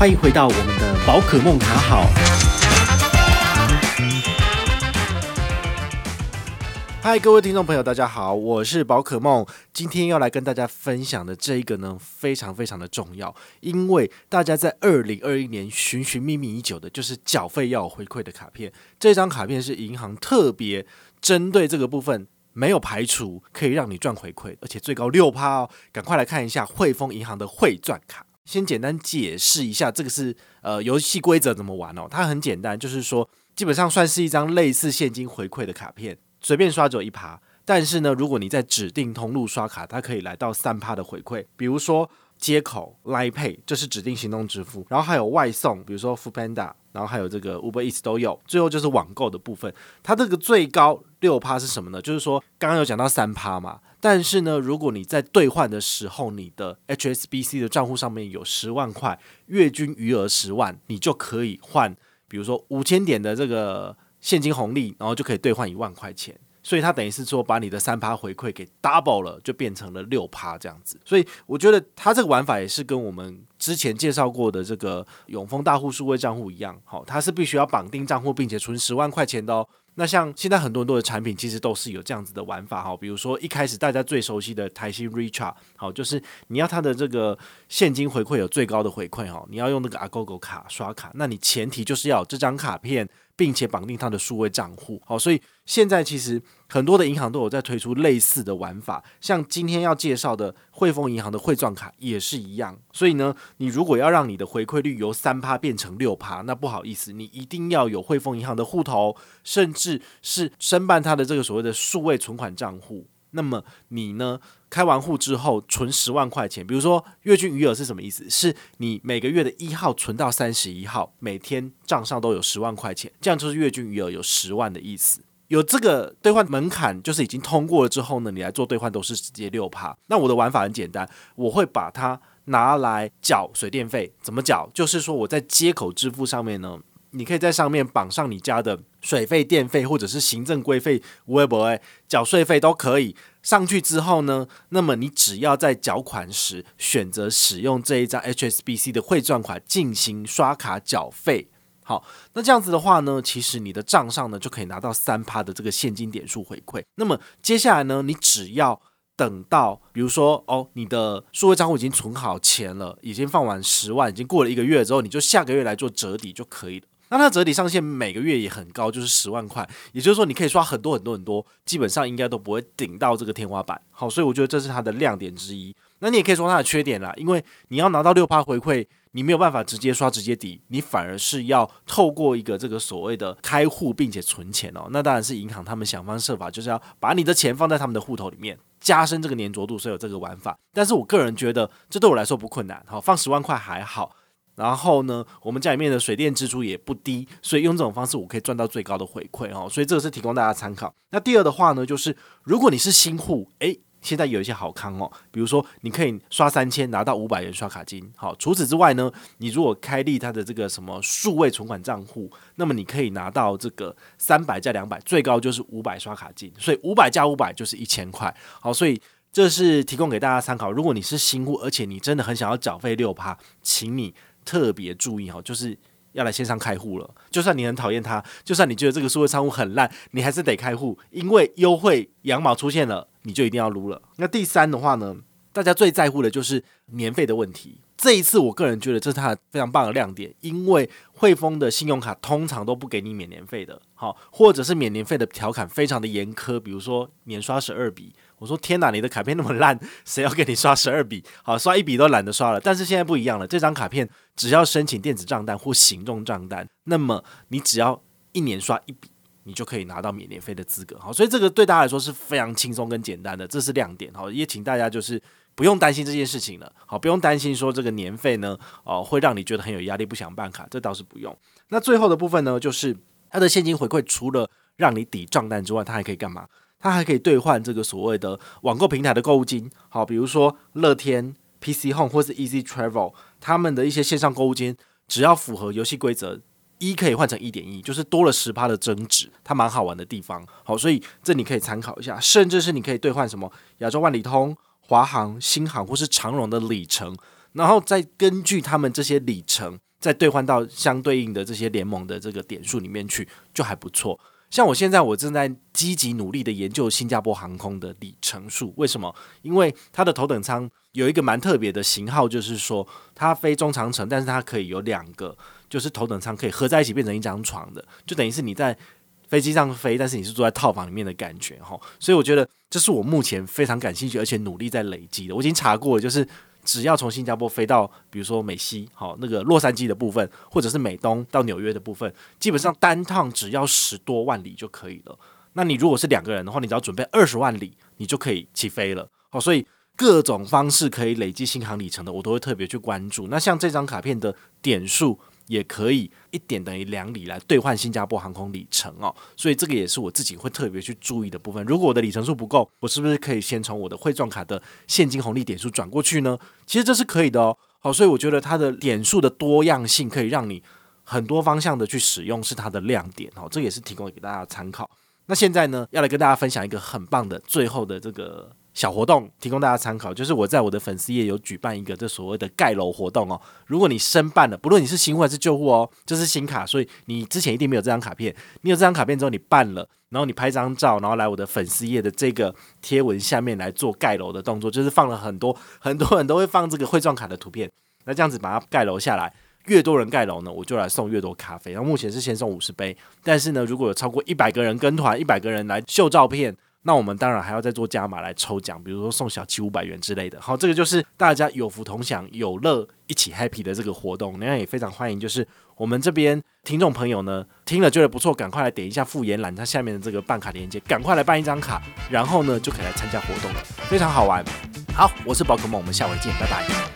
欢迎回到我们的宝可梦卡好。嗨，各位听众朋友，大家好，我是宝可梦。今天要来跟大家分享的这一个呢，非常非常的重要，因为大家在二零二一年寻寻觅觅已久的，就是缴费要回馈的卡片。这张卡片是银行特别针对这个部分。没有排除可以让你赚回馈，而且最高六趴哦！赶快来看一下汇丰银行的汇钻卡。先简单解释一下，这个是呃游戏规则怎么玩哦？它很简单，就是说基本上算是一张类似现金回馈的卡片，随便刷只有一趴。但是呢，如果你在指定通路刷卡，它可以来到三趴的回馈。比如说接口、Line Pay，这是指定行动支付，然后还有外送，比如说 Foodpanda。然后还有这个 Uber Eats 都有，最后就是网购的部分，它这个最高六趴是什么呢？就是说刚刚有讲到三趴嘛，但是呢，如果你在兑换的时候，你的 HSBC 的账户上面有十万块，月均余额十万，你就可以换，比如说五千点的这个现金红利，然后就可以兑换一万块钱。所以它等于是说把你的三趴回馈给 double 了，就变成了六趴这样子。所以我觉得它这个玩法也是跟我们之前介绍过的这个永丰大户数位账户一样，好，它是必须要绑定账户并且存十万块钱的哦。那像现在很多很多的产品其实都是有这样子的玩法哈，比如说一开始大家最熟悉的台新 Richard，好，就是你要它的这个现金回馈有最高的回馈哈，你要用那个 Agogo 卡刷卡，那你前提就是要这张卡片。并且绑定它的数位账户，好，所以现在其实很多的银行都有在推出类似的玩法，像今天要介绍的汇丰银行的汇赚卡也是一样。所以呢，你如果要让你的回馈率由三趴变成六趴，那不好意思，你一定要有汇丰银行的户头，甚至是申办它的这个所谓的数位存款账户。那么你呢，开完户之后存十万块钱，比如说月均余额是什么意思？是你每个月的一号存到三十一号，每天账上都有十万块钱，这样就是月均余额有十万的意思。有这个兑换门槛，就是已经通过了之后呢，你来做兑换都是直接六趴。那我的玩法很简单，我会把它拿来缴水电费，怎么缴？就是说我在接口支付上面呢。你可以在上面绑上你家的水费、电费，或者是行政规费、微博诶，缴税费都可以。上去之后呢，那么你只要在缴款时选择使用这一张 HSBC 的汇钻卡进行刷卡缴费。好，那这样子的话呢，其实你的账上呢就可以拿到三趴的这个现金点数回馈。那么接下来呢，你只要等到，比如说哦，你的数位账户已经存好钱了，已经放完十万，已经过了一个月之后，你就下个月来做折抵就可以了。那它折抵上限每个月也很高，就是十万块，也就是说你可以刷很多很多很多，基本上应该都不会顶到这个天花板。好，所以我觉得这是它的亮点之一。那你也可以说它的缺点啦，因为你要拿到六趴回馈，你没有办法直接刷直接抵，你反而是要透过一个这个所谓的开户并且存钱哦。那当然是银行他们想方设法就是要把你的钱放在他们的户头里面，加深这个粘着度，所以有这个玩法。但是我个人觉得这对我来说不困难，好，放十万块还好。然后呢，我们家里面的水电支出也不低，所以用这种方式我可以赚到最高的回馈哦。所以这个是提供大家参考。那第二的话呢，就是如果你是新户，诶，现在有一些好康哦，比如说你可以刷三千拿到五百元刷卡金。好，除此之外呢，你如果开立它的这个什么数位存款账户，那么你可以拿到这个三百加两百，最高就是五百刷卡金。所以五百加五百就是一千块。好，所以这是提供给大家参考。如果你是新户，而且你真的很想要缴费六趴，请你。特别注意哈，就是要来线上开户了。就算你很讨厌它，就算你觉得这个数位仓户很烂，你还是得开户，因为优惠羊毛出现了，你就一定要撸了。那第三的话呢，大家最在乎的就是年费的问题。这一次，我个人觉得这是它非常棒的亮点，因为汇丰的信用卡通常都不给你免年费的，好，或者是免年费的条款非常的严苛，比如说免刷十二笔。我说天哪，你的卡片那么烂，谁要给你刷十二笔？好，刷一笔都懒得刷了。但是现在不一样了，这张卡片只要申请电子账单或行动账单，那么你只要一年刷一笔，你就可以拿到免年费的资格。好，所以这个对大家来说是非常轻松跟简单的，这是亮点。好，也请大家就是。不用担心这件事情了，好，不用担心说这个年费呢，哦，会让你觉得很有压力，不想办卡，这倒是不用。那最后的部分呢，就是它的现金回馈，除了让你抵账单之外，它还可以干嘛？它还可以兑换这个所谓的网购平台的购物金，好，比如说乐天、PC Home 或是 Easy Travel，他们的一些线上购物金，只要符合游戏规则，一可以换成一点一，就是多了十趴的增值，它蛮好玩的地方。好，所以这你可以参考一下，甚至是你可以兑换什么亚洲万里通。华航、新航或是长荣的里程，然后再根据他们这些里程，再兑换到相对应的这些联盟的这个点数里面去，就还不错。像我现在，我正在积极努力的研究新加坡航空的里程数。为什么？因为它的头等舱有一个蛮特别的型号，就是说它飞中长程，但是它可以有两个，就是头等舱可以合在一起变成一张床的，就等于是你在飞机上飞，但是你是坐在套房里面的感觉哈。所以我觉得这是我目前非常感兴趣而且努力在累积的。我已经查过，就是。只要从新加坡飞到，比如说美西，好那个洛杉矶的部分，或者是美东到纽约的部分，基本上单趟只要十多万里就可以了。那你如果是两个人的话，你只要准备二十万里，你就可以起飞了。好，所以各种方式可以累积新航里程的，我都会特别去关注。那像这张卡片的点数。也可以一点等于两里来兑换新加坡航空里程哦，所以这个也是我自己会特别去注意的部分。如果我的里程数不够，我是不是可以先从我的汇创卡的现金红利点数转过去呢？其实这是可以的哦。好，所以我觉得它的点数的多样性可以让你很多方向的去使用，是它的亮点哦。这也是提供给大家参考。那现在呢，要来跟大家分享一个很棒的最后的这个。小活动提供大家参考，就是我在我的粉丝页有举办一个这所谓的盖楼活动哦。如果你申办了，不论你是新户还是旧户哦，这是新卡，所以你之前一定没有这张卡片。你有这张卡片之后，你办了，然后你拍张照，然后来我的粉丝页的这个贴文下面来做盖楼的动作，就是放了很多 很多人都会放这个汇创卡的图片。那这样子把它盖楼下来，越多人盖楼呢，我就来送越多咖啡。然后目前是先送五十杯，但是呢，如果有超过一百个人跟团，一百个人来秀照片。那我们当然还要再做加码来抽奖，比如说送小七五百元之类的。好，这个就是大家有福同享、有乐一起 happy 的这个活动。那也非常欢迎，就是我们这边听众朋友呢，听了觉得不错，赶快来点一下副言栏它下面的这个办卡链接，赶快来办一张卡，然后呢就可以来参加活动了，非常好玩。好，我是宝可梦，我们下回见，拜拜。